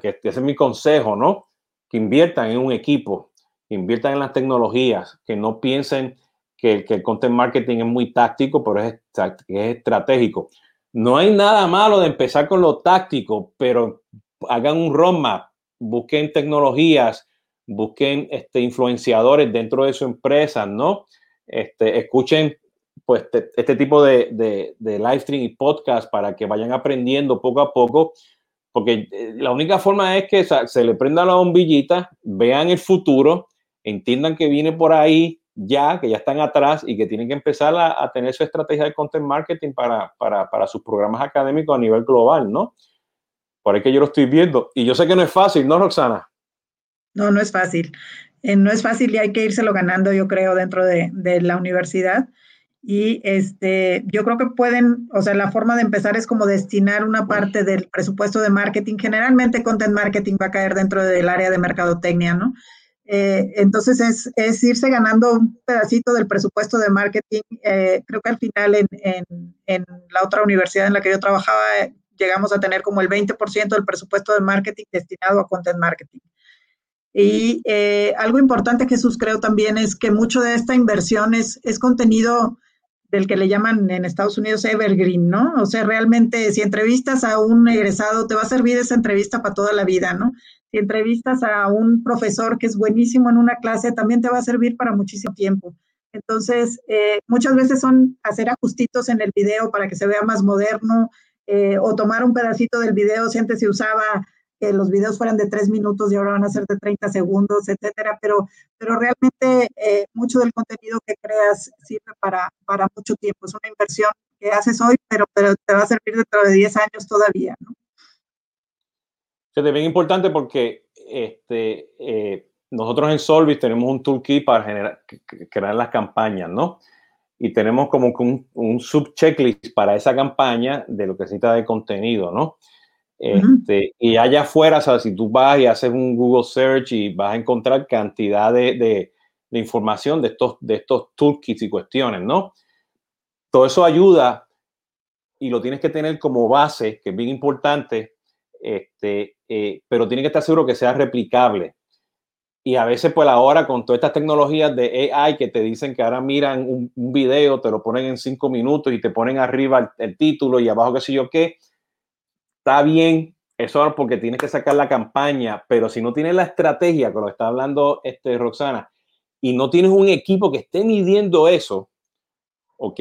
que ese es mi consejo, ¿no? Que inviertan en un equipo, inviertan en las tecnologías, que no piensen que, el content marketing es muy táctico, pero es, es estratégico. No hay nada malo de empezar con lo táctico, pero hagan un roadmap, busquen tecnologías, busquen este, influenciadores dentro de su empresa, ¿no? Este, escuchen pues este tipo de, de, de, live stream y podcast para que vayan aprendiendo poco a poco, porque eh, la única forma es que se le prenda la bombillita, vean el futuro, entiendan que viene por ahí ya, que ya están atrás y que tienen que empezar a, a tener su estrategia de content marketing para, para, para, sus programas académicos a nivel global, ¿no? Por ahí que yo lo estoy viendo. Y yo sé que no es fácil, ¿no, Roxana? No, no es fácil. Eh, no es fácil y hay que írselo ganando, yo creo, dentro de, de la universidad. Y este, yo creo que pueden, o sea, la forma de empezar es como destinar una parte del presupuesto de marketing. Generalmente content marketing va a caer dentro del área de mercadotecnia, ¿no? Eh, entonces es, es, irse ganando un pedacito del presupuesto de marketing. Eh, creo que al final en, en, en, la otra universidad en la que yo trabajaba llegamos a tener como el 20% del presupuesto de marketing destinado a content marketing. Y eh, algo importante, Jesús, creo también es que mucho de esta inversión es, es contenido del que le llaman en Estados Unidos evergreen, ¿no? O sea, realmente si entrevistas a un egresado, te va a servir esa entrevista para toda la vida, ¿no? Si entrevistas a un profesor que es buenísimo en una clase, también te va a servir para muchísimo tiempo. Entonces, eh, muchas veces son hacer ajustitos en el video para que se vea más moderno eh, o tomar un pedacito del video, si antes se usaba que los videos fueran de tres minutos y ahora van a ser de 30 segundos, etcétera, pero, pero realmente eh, mucho del contenido que creas sirve para, para mucho tiempo. Es una inversión que haces hoy, pero, pero te va a servir dentro de 10 años todavía, ¿no? Es bien importante porque este, eh, nosotros en Solvis tenemos un toolkit para generar, crear las campañas, ¿no? Y tenemos como un, un sub-checklist para esa campaña de lo que necesita de contenido, ¿no? Este, y allá afuera, o si tú vas y haces un Google Search y vas a encontrar cantidad de, información de estos, de estos toolkits y cuestiones, ¿no? Todo eso ayuda y lo tienes que tener como base, que es bien importante, este, eh, pero tiene que estar seguro que sea replicable. Y a veces, pues ahora con todas estas tecnologías de AI que te dicen que ahora miran un, un video, te lo ponen en cinco minutos y te ponen arriba el, el título y abajo qué sé yo qué, está bien, eso es porque tienes que sacar la campaña, pero si no tienes la estrategia, con lo que está hablando este, Roxana, y no tienes un equipo que esté midiendo eso, ¿ok?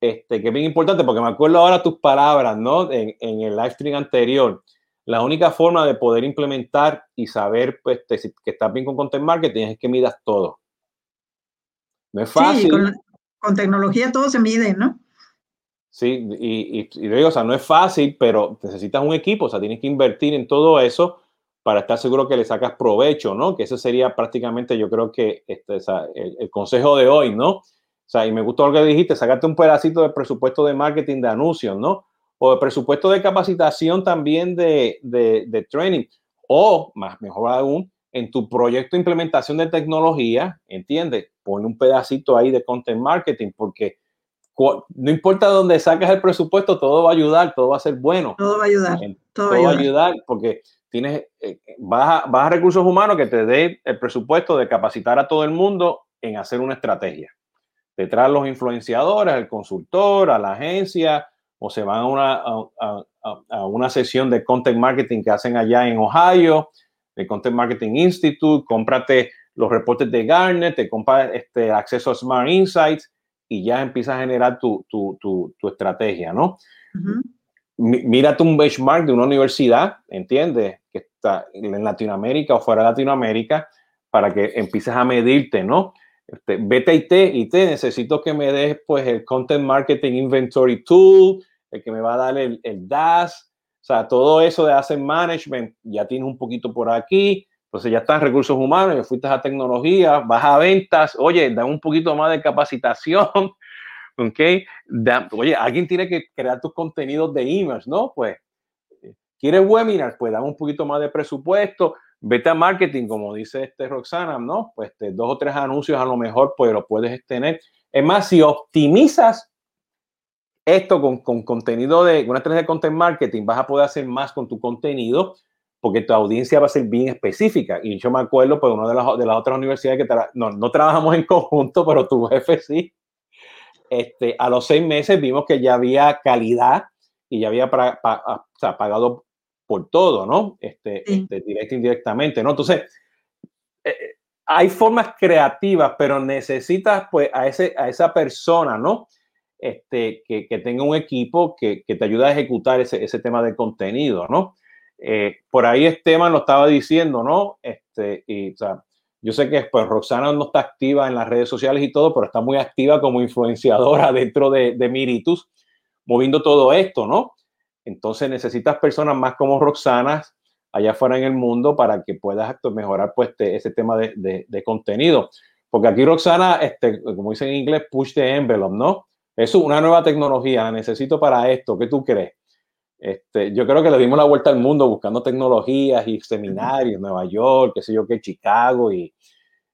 Este, que es bien importante, porque me acuerdo ahora tus palabras, ¿no? En, en el live stream anterior. La única forma de poder implementar y saber pues, te, que estás bien con content marketing es que midas todo. No es fácil. Sí, con, con tecnología todo se mide, ¿no? Sí, y, y, digo, o sea, no es fácil, pero necesitas un equipo, o sea, tienes que invertir en todo eso para estar seguro que le sacas provecho, ¿no? Que ese sería prácticamente, yo creo que este, el, el, consejo de hoy, ¿no? O sea, y me gustó lo que dijiste, sacarte un pedacito de presupuesto de marketing de anuncios, ¿no? O de presupuesto de capacitación también de, de, de training. O, más mejor aún, en tu proyecto de implementación de tecnología, ¿entiendes? Pon un pedacito ahí de content marketing, porque no importa dónde sacas el presupuesto, todo va a ayudar, todo va a ser bueno. Todo va a ayudar. Todo, va a ayudar porque tienes, eh, vas, a, vas, a, recursos humanos que te dé el presupuesto de capacitar a todo el mundo en hacer una estrategia. Detrás los influenciadores, el consultor, a la agencia, o se van a una, a, a, una sesión de content marketing que hacen allá en Ohio, el Content Marketing Institute, cómprate los reportes de Garnet, te compras este, acceso a Smart Insights y ya empiezas a generar tu, tu, tu, tu estrategia, ¿no? Mírate un benchmark de una universidad, ¿entiendes? Que está en Latinoamérica o fuera de Latinoamérica para que empieces a medirte, ¿no? Este, vete IT, IT, necesito que me des pues el Content Marketing Inventory Tool, el que me va a dar el, el DAS, o sea, todo eso de Asset Management ya tienes un poquito por aquí, entonces ya están recursos humanos, ya fuiste a tecnología, vas a ventas, oye, da un poquito más de capacitación, ¿ok? oye, alguien tiene que crear tus contenidos de emails, ¿no? Pues, ¿quieres webinars? Pues dame un poquito más de presupuesto, vete a marketing, como dice este Roxana, ¿no? Pues dos o tres anuncios a lo mejor, pues lo puedes tener. Es más, si optimizas esto con, con contenido de una estrategia de content marketing, vas a poder hacer más con tu contenido porque tu audiencia va a ser bien específica. Y yo me acuerdo, pues, una de las, de las otras universidades que no, no trabajamos en conjunto, pero tu jefe sí. Este, a los seis meses vimos que ya había calidad y ya había pagado por todo, ¿no? Este, este, directo e indirectamente, ¿no? Entonces, eh, hay formas creativas, pero necesitas, pues, a, ese, a esa persona, ¿no? este, que, que, tenga un equipo que, que, te ayude a ejecutar ese, ese tema de contenido, ¿no? Eh, por ahí Esteban lo estaba diciendo, ¿no? Este, y, o sea, yo sé que pues, Roxana no está activa en las redes sociales y todo, pero está muy activa como influenciadora dentro de, de Miritus, moviendo todo esto, ¿no? Entonces necesitas personas más como Roxana allá afuera en el mundo para que puedas mejorar pues, este, ese tema de, de, contenido. Porque aquí Roxana, este, como dice en inglés, push the envelope, ¿no? Es una nueva tecnología, necesito para esto, ¿qué tú crees? Este, yo creo que le dimos la vuelta al mundo buscando tecnologías y seminarios, Nueva York, qué sé yo qué, Chicago y,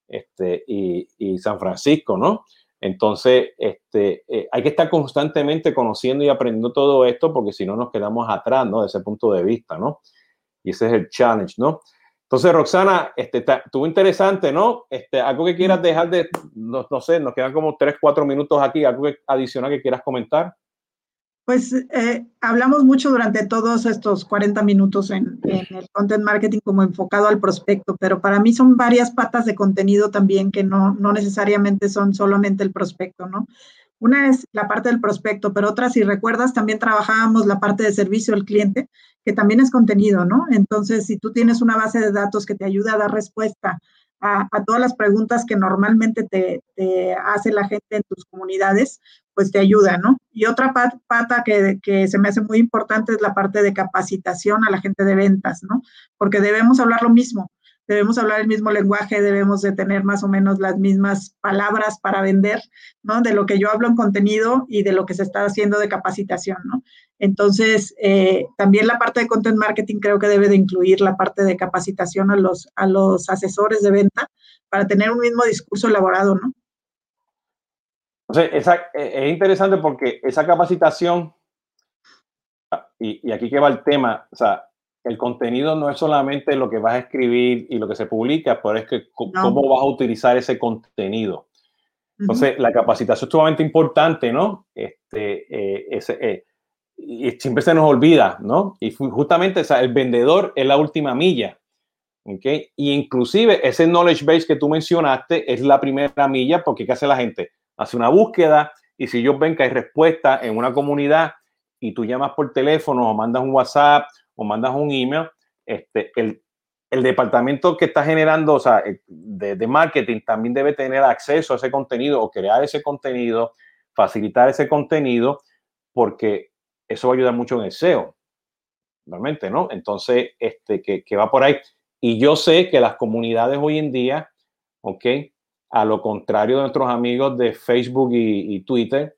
este, y, y San Francisco, ¿no? Entonces, este, eh, hay que estar constantemente conociendo y aprendiendo todo esto porque si no nos quedamos atrás, ¿no? De ese punto de vista, ¿no? Y ese es el challenge, ¿no? Entonces, Roxana, este, estuvo interesante, ¿no? Este, algo que quieras dejar de, no, no, sé, nos quedan como tres, cuatro minutos aquí, algo que, adicional que quieras comentar. Pues eh, hablamos mucho durante todos estos 40 minutos en, en, el content marketing como enfocado al prospecto, pero para mí son varias patas de contenido también que no, no necesariamente son solamente el prospecto, ¿no? Una es la parte del prospecto, pero otra, si recuerdas, también trabajábamos la parte de servicio al cliente, que también es contenido, ¿no? Entonces, si tú tienes una base de datos que te ayuda a dar respuesta a, a todas las preguntas que normalmente te, te, hace la gente en tus comunidades, pues te ayuda, ¿no? Y otra pata que, se me hace muy importante es la parte de capacitación a la gente de ventas, ¿no? Porque debemos hablar lo mismo debemos hablar el mismo lenguaje, debemos de tener más o menos las mismas palabras para vender, ¿no? De lo que yo hablo en contenido y de lo que se está haciendo de capacitación, ¿no? Entonces, eh, también la parte de content marketing creo que debe de incluir la parte de capacitación a los, a los asesores de venta para tener un mismo discurso elaborado, ¿no? Sea, esa, e, es interesante porque esa capacitación, y, y aquí que va el tema, o sea, el contenido no es solamente lo que vas a escribir y lo que se publica, pero es que cómo no. vas a utilizar ese contenido. Entonces, uh -huh. la capacitación es sumamente importante, ¿no? Este, eh, ese, eh, y siempre se nos olvida, ¿no? Y justamente o sea, el vendedor es la última milla, ¿ok? Y inclusive ese knowledge base que tú mencionaste es la primera milla porque ¿qué hace la gente? Hace una búsqueda y si ellos ven que hay respuesta en una comunidad y tú llamas por teléfono o mandas un WhatsApp o mandas un email, este, el, el departamento que está generando, o sea, de, de, marketing también debe tener acceso a ese contenido o crear ese contenido, facilitar ese contenido, porque eso va a ayudar mucho en el SEO, realmente, ¿no? Entonces, este, que, que va por ahí. Y yo sé que las comunidades hoy en día, ¿ok? A lo contrario de nuestros amigos de Facebook y, y Twitter,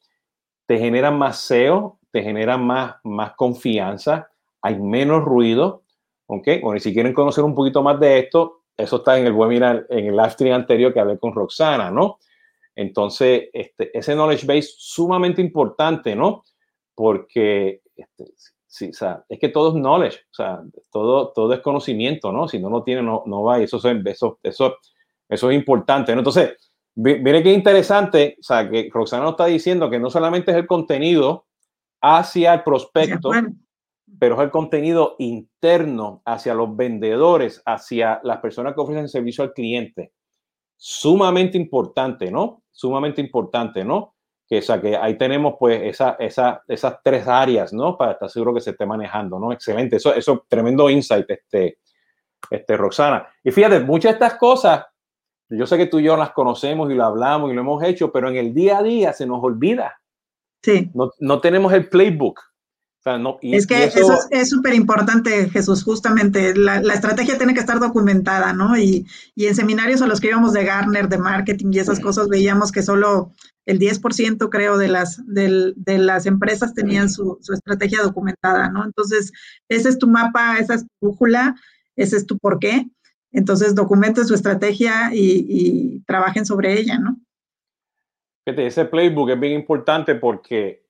te generan más SEO, te generan más, más confianza, hay menos ruido, ¿ok? Bueno, y si quieren conocer un poquito más de esto, eso está en el webinar, en el live stream anterior que hablé con Roxana, ¿no? Entonces, este, ese knowledge base sumamente importante, ¿no? Porque este, sí, o sea, es que todo es knowledge, o sea, todo, todo es conocimiento, ¿no? Si no lo tiene, no, no va. Y eso, eso, eso, eso es importante, ¿no? Entonces, mire qué interesante, o sea, que Roxana nos está diciendo que no solamente es el contenido hacia el prospecto, pero es el contenido interno hacia los vendedores, hacia las personas que ofrecen servicio al cliente. Sumamente importante, ¿no? Sumamente importante, ¿no? Que, o sea, que ahí tenemos pues esa, esa, esas tres áreas, ¿no? Para estar seguro que se esté manejando, ¿no? Excelente, eso, eso tremendo insight, este, este, Roxana. Y fíjate, muchas de estas cosas, yo sé que tú y yo las conocemos y lo hablamos y lo hemos hecho, pero en el día a día se nos olvida. Sí. No, no tenemos el playbook es que eso, es súper importante, Jesús, justamente. La, estrategia tiene que estar documentada, ¿no? Y, en seminarios a los que íbamos de Garner, de marketing y esas cosas, veíamos que solo el 10% creo de las, de, las empresas tenían su, estrategia documentada, ¿no? Entonces, ese es tu mapa, esa es tu brújula, ese es tu porqué. Entonces, documenten su estrategia y, trabajen sobre ella, ¿no? Ese playbook es bien importante porque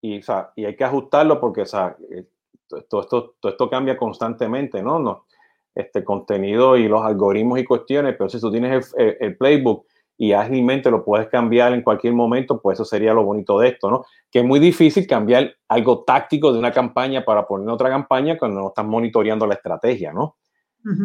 y, y hay que ajustarlo porque eh, todo, esto, cambia constantemente, ¿no? no este contenido y los algoritmos y cuestiones, pero si tú tienes el, playbook y ágilmente lo puedes cambiar en cualquier momento, pues eso sería lo bonito de esto, ¿no? Que es muy difícil cambiar algo táctico de una campaña para poner otra campaña cuando no estás monitoreando la estrategia, ¿no?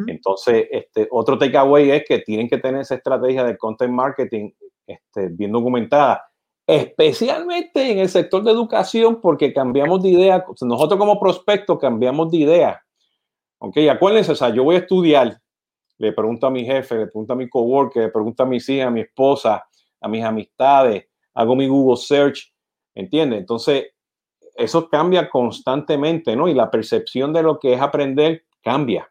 Entonces, este, otro takeaway es que tienen que tener esa estrategia de content marketing este, bien documentada especialmente en el sector de educación, porque cambiamos de idea. Nosotros como prospectos cambiamos de idea. Ok, acuérdense, o sea, yo voy a estudiar, le pregunto a mi jefe, le pregunto a mi coworker, le pregunto a mis hijas, a mi esposa, a mis amistades, hago mi Google search, ¿entiendes? Entonces, eso cambia constantemente, ¿no? Y la percepción de lo que es aprender cambia.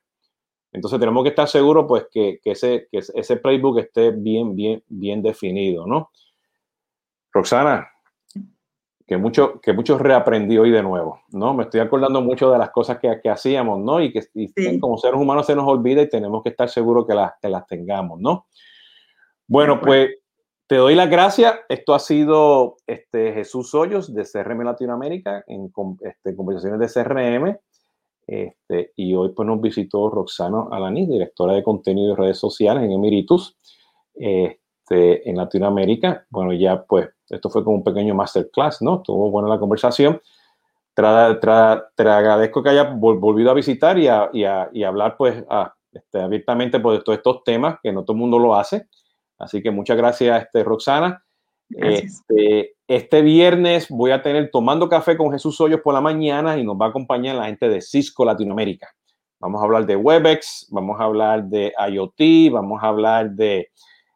Entonces tenemos que estar seguros, pues, que, que, ese, que ese playbook esté bien, bien, bien definido, ¿no? Roxana, que mucho, que mucho reaprendí hoy de nuevo, ¿no? Me estoy acordando mucho de las cosas que, que hacíamos, ¿no? Y que como seres humanos se nos olvida y tenemos que estar seguros que las, que las tengamos, ¿no? Bueno, pues te doy las gracias. Esto ha sido este, Jesús Hoyos de CRM Latinoamérica en este, conversaciones de CRM. Este, y hoy pues nos visitó Roxana Alanis, directora de contenido y redes sociales en Emiritus. Este, en Latinoamérica. Bueno, ya pues esto fue como un pequeño masterclass, ¿no? Estuvo buena la conversación. te agradezco que hayas volvido a visitar y a, y a, y hablar pues este, abiertamente pues, de todos estos temas, que no todo el mundo lo hace. Así que muchas gracias, este, Roxana. Este, este, viernes voy a tener Tomando Café con Jesús Hoyos por la mañana y nos va a acompañar la gente de Cisco Latinoamérica. Vamos a hablar de Webex, vamos a hablar de IoT, vamos a hablar de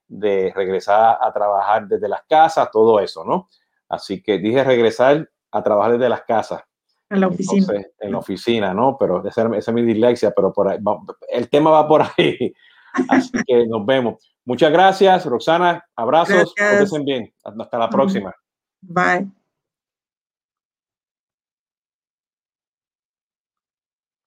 de regresar a trabajar desde las casas, todo eso, ¿no? Así que dije regresar a trabajar desde las casas. En la oficina. en la oficina, ¿no? Pero esa, es mi dislexia, pero por ahí, el tema va por ahí. Así que nos vemos. Muchas gracias, Roxana. Abrazos. Gracias. bien. Hasta la próxima. Bye.